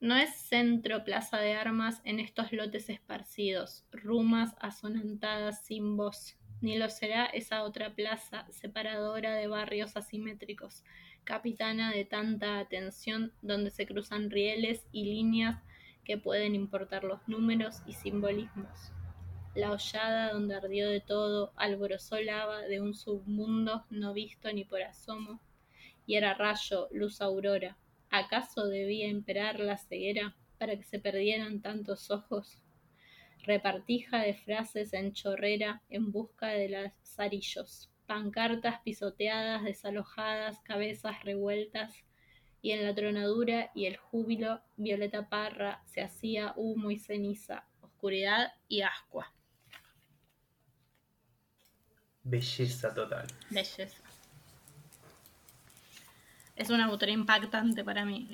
No es centro plaza de armas en estos lotes esparcidos, rumas asonantadas sin voz, ni lo será esa otra plaza separadora de barrios asimétricos, capitana de tanta atención donde se cruzan rieles y líneas que pueden importar los números y simbolismos. La hollada donde ardió de todo, alborozó lava de un submundo no visto ni por asomo, y era rayo, luz aurora, ¿Acaso debía imperar la ceguera para que se perdieran tantos ojos? Repartija de frases en chorrera en busca de lazarillos, pancartas pisoteadas, desalojadas, cabezas revueltas, y en la tronadura y el júbilo, Violeta Parra se hacía humo y ceniza, oscuridad y ascua. Belleza total. Belleza es una autora impactante para mí.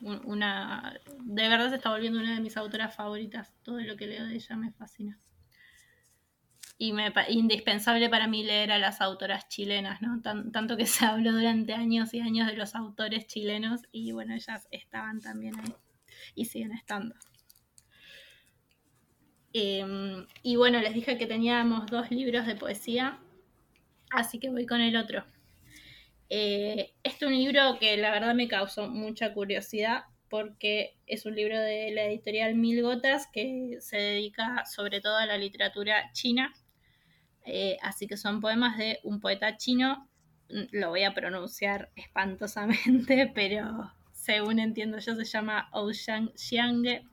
una, de verdad se está volviendo una de mis autoras favoritas. Todo lo que leo de ella me fascina. Y me indispensable para mí leer a las autoras chilenas, ¿no? tanto que se habló durante años y años de los autores chilenos y bueno, ellas estaban también ahí y siguen estando. Em, y bueno, les dije que teníamos dos libros de poesía, así que voy con el otro. Eh, este es un libro que la verdad me causó mucha curiosidad porque es un libro de la editorial Mil Gotas que se dedica sobre todo a la literatura china. Eh, así que son poemas de un poeta chino. Lo voy a pronunciar espantosamente, [laughs] pero según entiendo yo se llama Ocean Xiange.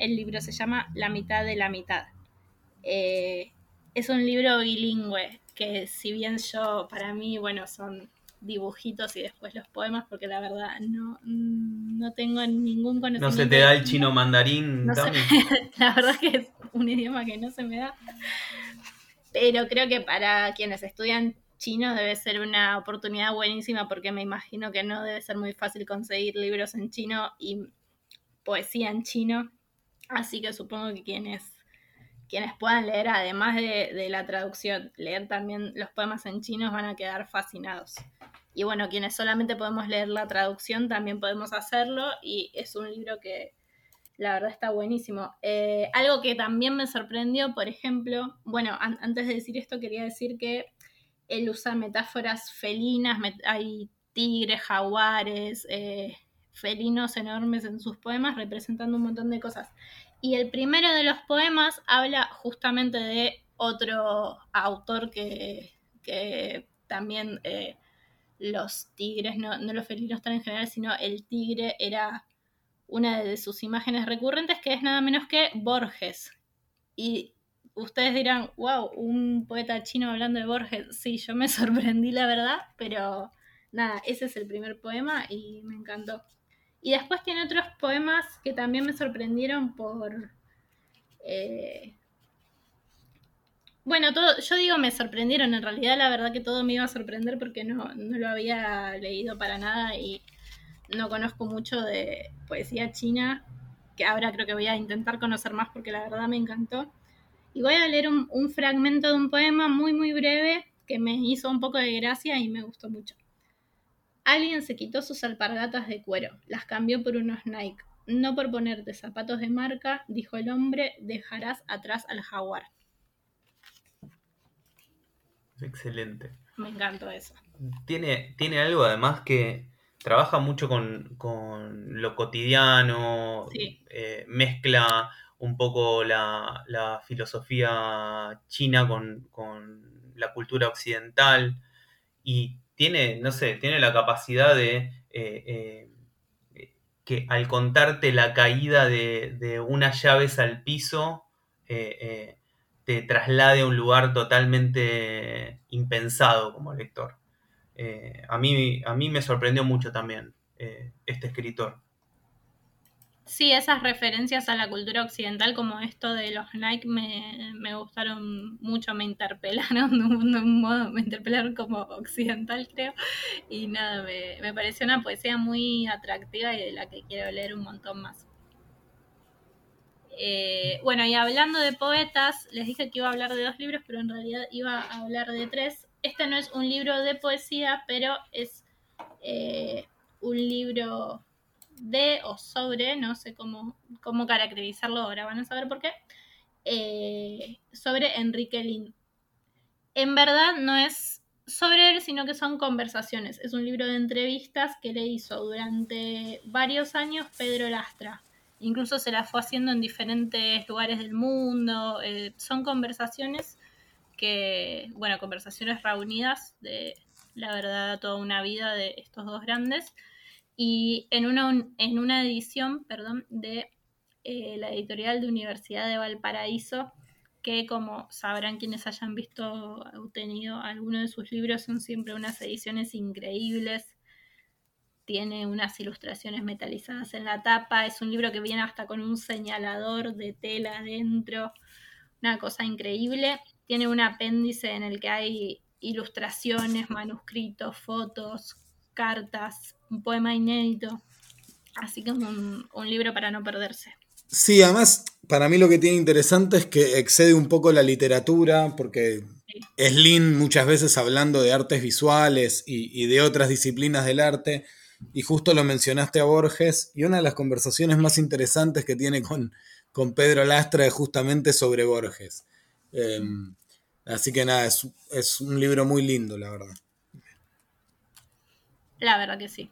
El libro se llama La mitad de la mitad. Eh, es un libro bilingüe que si bien yo, para mí, bueno, son dibujitos y después los poemas, porque la verdad no, no tengo ningún conocimiento. ¿No se te da el chino mandarín [laughs] [laughs] la verdad que es un idioma que no se me da. Pero creo que para quienes estudian chino debe ser una oportunidad buenísima porque me imagino que no debe ser muy fácil conseguir libros en chino y poesía en chino. Así que supongo que quienes quienes puedan leer, además de, la traducción, leer también los poemas en chino, van a quedar fascinados. Y bueno, quienes solamente podemos leer la traducción, también podemos hacerlo. Y es un libro que La verdad está buenísimo. Eh, algo que también me sorprendió, por ejemplo, bueno, antes de decir esto quería decir que él usa metáforas felinas, hay tigres, jaguares, eh, felinos enormes en sus poemas representando un montón de cosas. Y el primero de los poemas habla justamente de otro autor que, también eh, los tigres, no, no los felinos están en general, sino el tigre era una de sus imágenes recurrentes, que es nada menos que Borges. Y ustedes dirán, wow, un poeta chino hablando de Borges. Sí, yo me [laughs] sorprendí, la verdad, pero nada, ese es el primer poema y me encantó. Y después tiene otros poemas que también me sorprendieron por... Eh, bueno, todo, yo digo me sorprendieron, en realidad la verdad que todo me iba a sorprender porque no, no lo había leído para nada y no conozco mucho de poesía china, que ahora creo que voy a intentar conocer más porque la verdad me encantó. Y voy a leer un, un fragmento de un poema muy, muy breve que me hizo un poco de gracia y me gustó mucho. Alguien se quitó sus alpargatas de cuero, las cambió por unos Nike. No por ponerte zapatos de marca, dijo el hombre, dejarás atrás al jaguar. Excelente. Me encantó eso. Tiene, tiene algo además que trabaja mucho con, lo cotidiano, eh, mezcla un poco la, filosofía china con, la cultura occidental y tiene, no sé, tiene la capacidad de eh, eh, que al contarte la caída de, unas llaves al piso, te traslade a un lugar totalmente impensado como lector. Eh, a, mí, a mí me sorprendió mucho también eh, este escritor. Sí, esas referencias a la cultura occidental como esto de los Nike me, gustaron mucho, me interpelaron de un, modo, me interpelaron como occidental creo, y nada, me, me, pareció una poesía muy atractiva y de la que quiero leer un montón más. Eh, bueno, y hablando de poetas, les dije que iba a hablar de dos libros, pero en realidad iba a hablar de tres este no es un libro de poesía, pero es eh, un libro de o sobre, no sé cómo, cómo caracterizarlo ahora, van a saber por qué, eh, sobre Enrique Lin. En verdad no es sobre él, sino que son conversaciones. Es un libro de entrevistas que le hizo durante varios años Pedro Lastra. Incluso se las fue haciendo en diferentes lugares del mundo. Eh, son conversaciones que, bueno, conversaciones reunidas de la verdad toda una vida de estos dos grandes y en una, en una edición, perdón, de eh, la editorial de Universidad de Valparaíso, que como sabrán quienes hayan visto o tenido alguno de sus libros, son siempre unas ediciones increíbles. Tiene unas ilustraciones metalizadas en la tapa. Es un libro que viene hasta con un señalador de tela adentro. Una cosa increíble tiene un apéndice en el que hay ilustraciones, manuscritos, fotos, cartas, un poema inédito. Así que un, un libro para no perderse. Sí, además, para mí lo que tiene interesante es que excede un poco la literatura, porque es Lin muchas veces hablando de artes visuales y, de otras disciplinas del arte, y justo lo mencionaste a Borges, y una de las conversaciones más interesantes que tiene con, con Pedro Lastra es justamente sobre Borges. Em, Así que nada, es, un libro muy lindo, la verdad. La verdad que sí.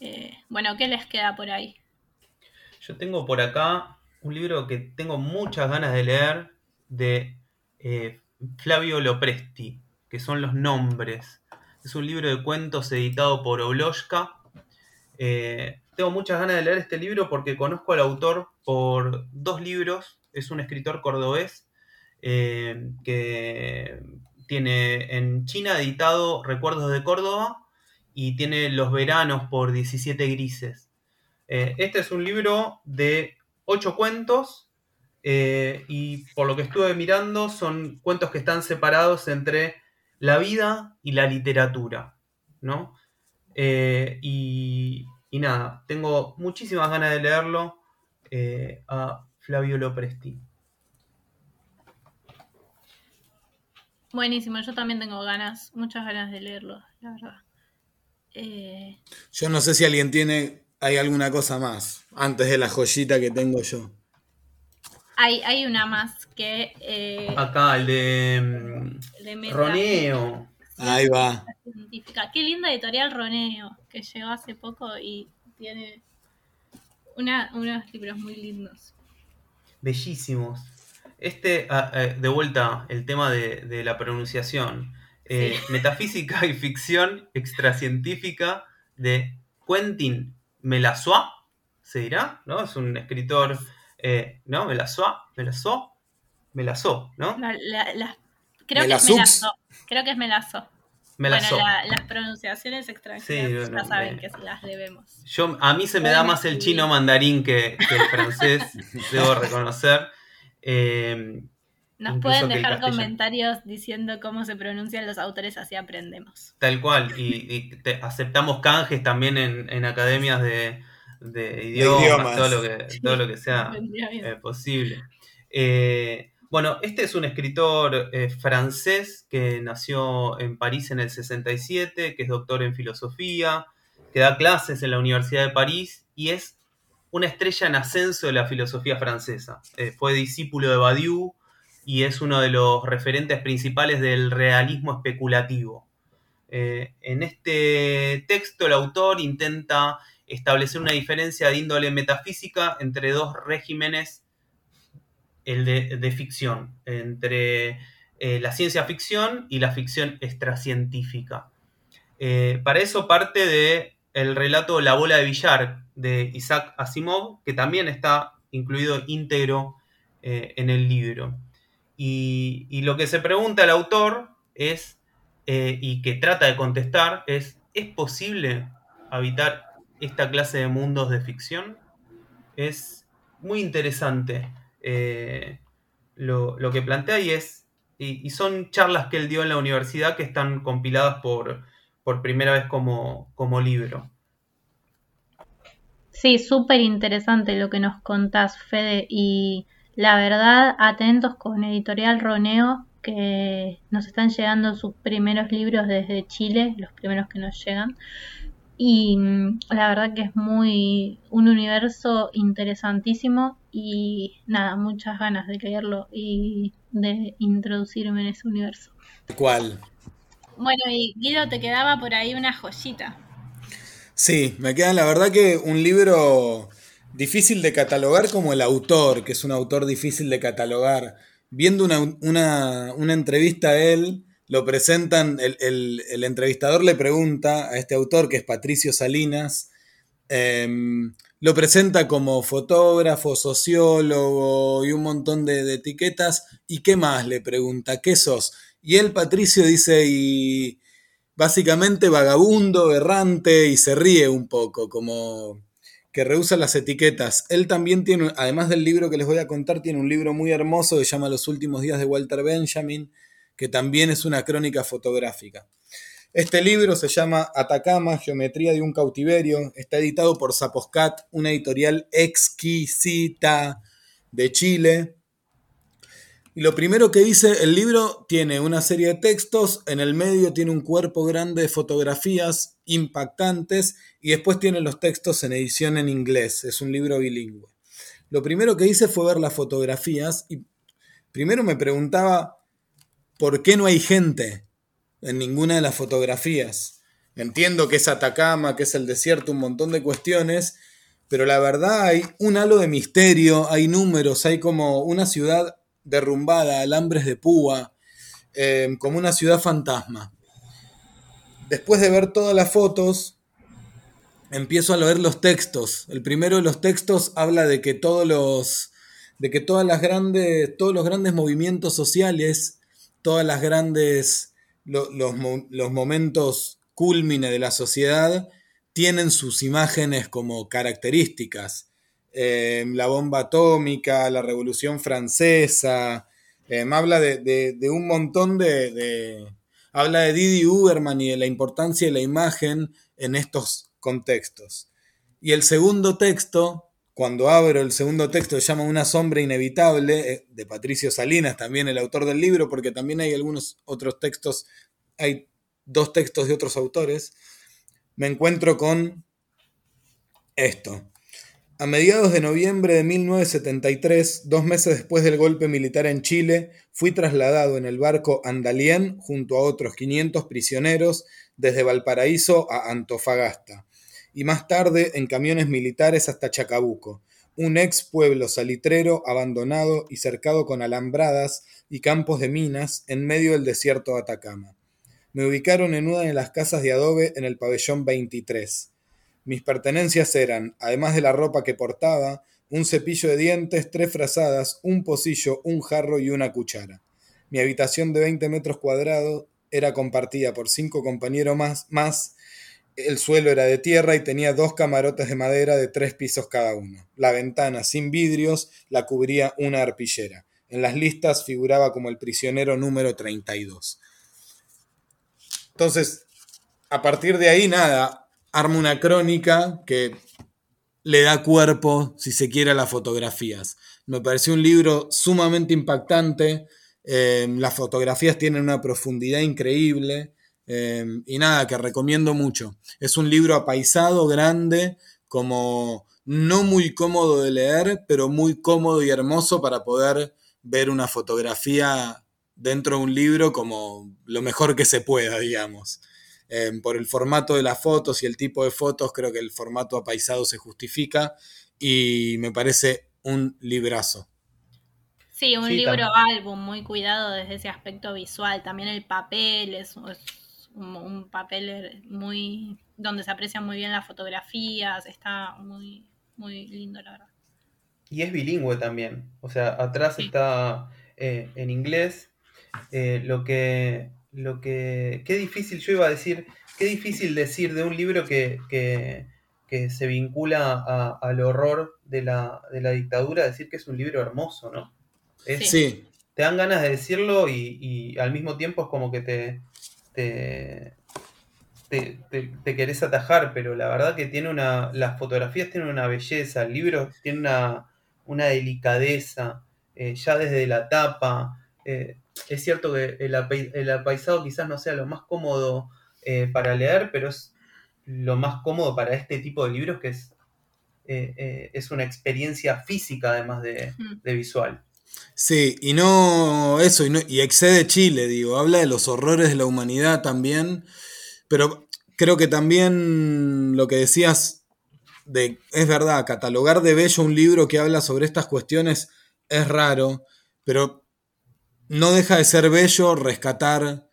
Eh, bueno, ¿qué les queda por ahí? Yo tengo por acá un libro que tengo muchas ganas de leer de eh, Flavio Lopresti, que son los nombres. Es un libro de cuentos editado por Obloshka. Eh, tengo muchas ganas de leer este libro porque conozco al autor por dos libros. Es un escritor cordobés que tiene en China editado Recuerdos de Córdoba y tiene Los Veranos por 17 Grises. Eh, este es un libro de 8 cuentos eh, y por lo que estuve mirando son cuentos que están separados entre la vida y la literatura, ¿no? y, y, nada, tengo muchísimas ganas de leerlo a Flavio Lopresti. Buenísimo, yo también tengo ganas, muchas ganas de leerlo, la verdad. Eh, yo no sé si alguien tiene hay alguna cosa más, antes de la joyita que tengo yo. Hay, hay una más que... eh, Acá, el de, mm, de Roneo. Ahí va. científica. Qué linda editorial Roneo, que llegó hace poco y tiene una- unos libros muy lindos. Bellísimos. Este, ah, eh, de vuelta, el tema de, de la pronunciación. Eh, Sí. [laughs] Metafísica y ficción extracientífica de Quentin Melassois, se dirá, ¿no? Es un escritor, eh, ¿no? Melassois, Melassois, Melassois, ¿no? La- la- creo que es. Melazo. Creo que es. Melassois. Bueno, la- las pronunciaciones extranjeras Sí, no, ya saben me- que las debemos. Yo, a mí se me da más el chino mandarín que, que el francés, [laughs] debo reconocer. Eh, Nos pueden dejar comentarios diciendo cómo se pronuncian los autores, así aprendemos. Tal cual, y, y te- aceptamos canjes también en, en academias de, de idiomas, idiomas. Todo, lo que, todo lo que sea [laughs] eh, posible. Eh, bueno, este es un escritor eh, francés que nació en París en el 67, que es doctor en filosofía, que da clases en la Universidad de París y es una estrella en ascenso de la filosofía francesa. Eh, fue discípulo de Badiou y es uno de los referentes principales del realismo especulativo. Eh, en este texto el autor intenta establecer una diferencia de índole metafísica entre dos regímenes el de, ficción, entre eh, la ciencia ficción y la ficción extracientífica. Eh, para eso parte de el relato La bola de billar de Isaac Asimov, que también está incluido íntegro en el libro. Y, lo que se pregunta el autor es, eh, y que trata de contestar, es, ¿es posible habitar esta clase de mundos de ficción? Es muy interesante eh, lo, lo que plantea y es, y, son charlas que él dio en la universidad que están compiladas por, por primera vez como, como libro. Sí, súper interesante lo que nos contás, Fede. La verdad, atentos con Editorial Roneo, que nos están llegando sus primeros libros desde Chile, los primeros que nos llegan. Y mm, la verdad que es muy un universo interesantísimo y nada, muchas ganas de leerlo y de introducirme en ese universo. ¿Cuál? Bueno, y Guido, te quedaba por ahí una joyita. Sí, me queda la verdad que un libro difícil de catalogar como el autor, que es un autor difícil de catalogar. Viendo una, una- una entrevista a él, lo presentan, el, el- el entrevistador le pregunta a este autor, que es Patricio Salinas, em, lo presenta como fotógrafo, sociólogo y un montón de, de etiquetas. ¿Y qué más? Le pregunta, ¿qué sos? Y él, Patricio, dice, y básicamente vagabundo, errante y se ríe un poco, como que rehúsa las etiquetas. Él también tiene, además del libro que les voy a contar, tiene un libro muy hermoso que se llama Los últimos días de Walter Benjamin, que también es una crónica fotográfica. Este libro se llama Atacama, Geometría de un cautiverio. Está editado por Zaposcat, una editorial exquisita de Chile. Y lo primero que dice, el libro tiene una serie de textos, en el medio tiene un cuerpo grande de fotografías impactantes y después tiene los textos en edición en inglés. Es un libro bilingüe. Lo primero que hice fue ver las fotografías y primero me preguntaba por qué no hay gente en ninguna de las fotografías. Entiendo que es Atacama, que es el desierto, un montón de cuestiones, pero la verdad hay un halo de misterio, hay números, hay como una ciudad derrumbada, alambres de púa, eh, como una ciudad fantasma. Después de ver todas las fotos, empiezo a leer los textos. El primero de los textos habla de que todos los, de que todas las grandes, todos los grandes movimientos sociales, todas las grandes, lo- los, los momentos cúlmine de la sociedad tienen sus imágenes como características. Eh, la bomba atómica, la revolución francesa, eh, habla de un montón de, de- Habla de Didi Uberman y de la importancia de la imagen en estos contextos. Y el segundo texto, cuando abro el segundo texto, se llama Una sombra inevitable, eh, de Patricio Salinas, también el autor del libro, porque también hay algunos otros textos, hay dos textos de otros autores. Me encuentro con esto. A mediados de noviembre de 1973, dos meses después del golpe militar en Chile, fui trasladado en el barco Andalien junto a otros 500 prisioneros desde Valparaíso a Antofagasta, y más tarde en camiones militares hasta Chacabuco, un ex pueblo salitrero abandonado y cercado con alambradas y campos de minas en medio del desierto de Atacama. Me ubicaron en una de las casas de adobe en el pabellón 23. Mis pertenencias eran, además de la ropa que portaba, un cepillo de dientes, tres frazadas, un pocillo, un jarro y una cuchara. Mi habitación de 20 metros cuadrados era compartida por cinco compañeros más, más el suelo era de tierra y tenía dos camarotes de madera de tres pisos cada uno. La ventana, sin vidrios, la cubría una arpillera. En las listas figuraba como el prisionero número 32. Entonces, a partir de ahí, nada, arma una crónica que le da cuerpo, si se quiere, a las fotografías. Me pareció un libro sumamente impactante. Eh, las fotografías tienen una profundidad increíble. Em, y nada, que recomiendo mucho. Es un libro apaisado, grande, como no muy cómodo de leer, pero muy cómodo y hermoso para poder ver una fotografía dentro de un libro como lo mejor que se pueda, digamos. Em, por el formato de las fotos y el tipo de fotos, creo que el formato apaisado se justifica y me parece un librazo. Sí, un libro álbum muy cuidado desde ese aspecto visual. También el papel es un, papel eh, muy donde se aprecian muy bien las fotografías, está muy, muy lindo, la verdad. Y es bilingüe también, o sea, atrás está eh, en inglés, eh, lo que, lo que, qué difícil, yo iba a decir, qué difícil decir de un libro que, que, se vincula al horror de la, de la, dictadura, decir que es un libro hermoso, ¿no? sí. Te dan ganas de decirlo y, y al mismo tiempo es como que te, te, te, querés atajar, pero la verdad que tiene una. Las fotografías tienen una belleza, el libro tiene una, delicadeza, eh, ya desde la tapa. Eh, es cierto que el, el, apaisado quizás no sea lo más cómodo eh, para leer, pero es lo más cómodo para este tipo de libros que es, es una experiencia física además de visual. Sí, y no eso, y, excede Chile, digo, habla de los horrores de la humanidad también, pero creo que también lo que decías de, es verdad, catalogar de bello un libro que habla sobre estas cuestiones es raro, pero no deja de ser bello rescatar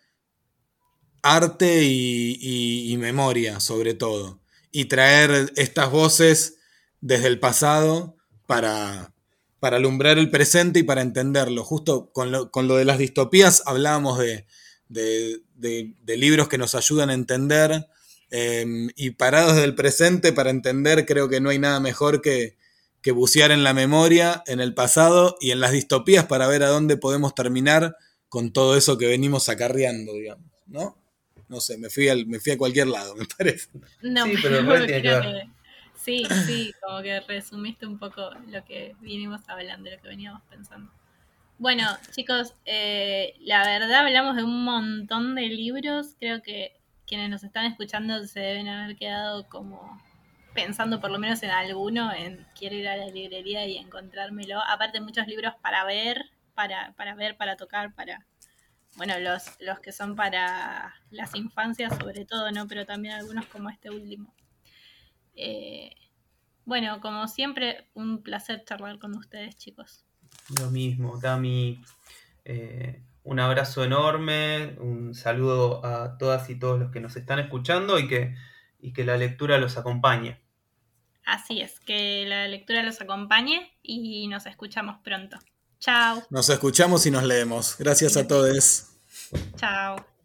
arte y memoria, sobre todo, y traer estas voces desde el pasado para, para alumbrar el presente y para entenderlo. Justo con lo, de las distopías hablábamos de, libros que nos ayudan a entender em, y parados del presente para entender creo que no hay nada mejor que, que bucear en la memoria, en el pasado y en las distopías para ver a dónde podemos terminar con todo eso que venimos acarreando, digamos, ¿no? No sé, me fui, al, me fui a cualquier lado, [laughs] me parece. No, sí, pero [laughs] no tiene que Sí, sí, como que resumiste un poco lo que vinimos hablando, lo que veníamos pensando. Bueno, chicos, eh, la verdad hablamos de un montón de libros. Creo que quienes nos están escuchando se deben haber quedado como pensando por lo menos en alguno, en quiero ir a la librería y encontrármelo. Aparte muchos libros para ver, para, para ver, para tocar, para... Bueno, los, los que son para las infancias sobre todo, ¿no? Pero también algunos como este último. Eh, bueno, como siempre, un placer charlar con ustedes, chicos. Lo mismo, Tami. Eh, un abrazo enorme, un saludo a todas y todos los que nos están escuchando y que, y que la lectura los acompañe. Así es, que la lectura los acompañe y nos escuchamos pronto. Chao. Nos escuchamos y nos leemos. Gracias a todos. Chao.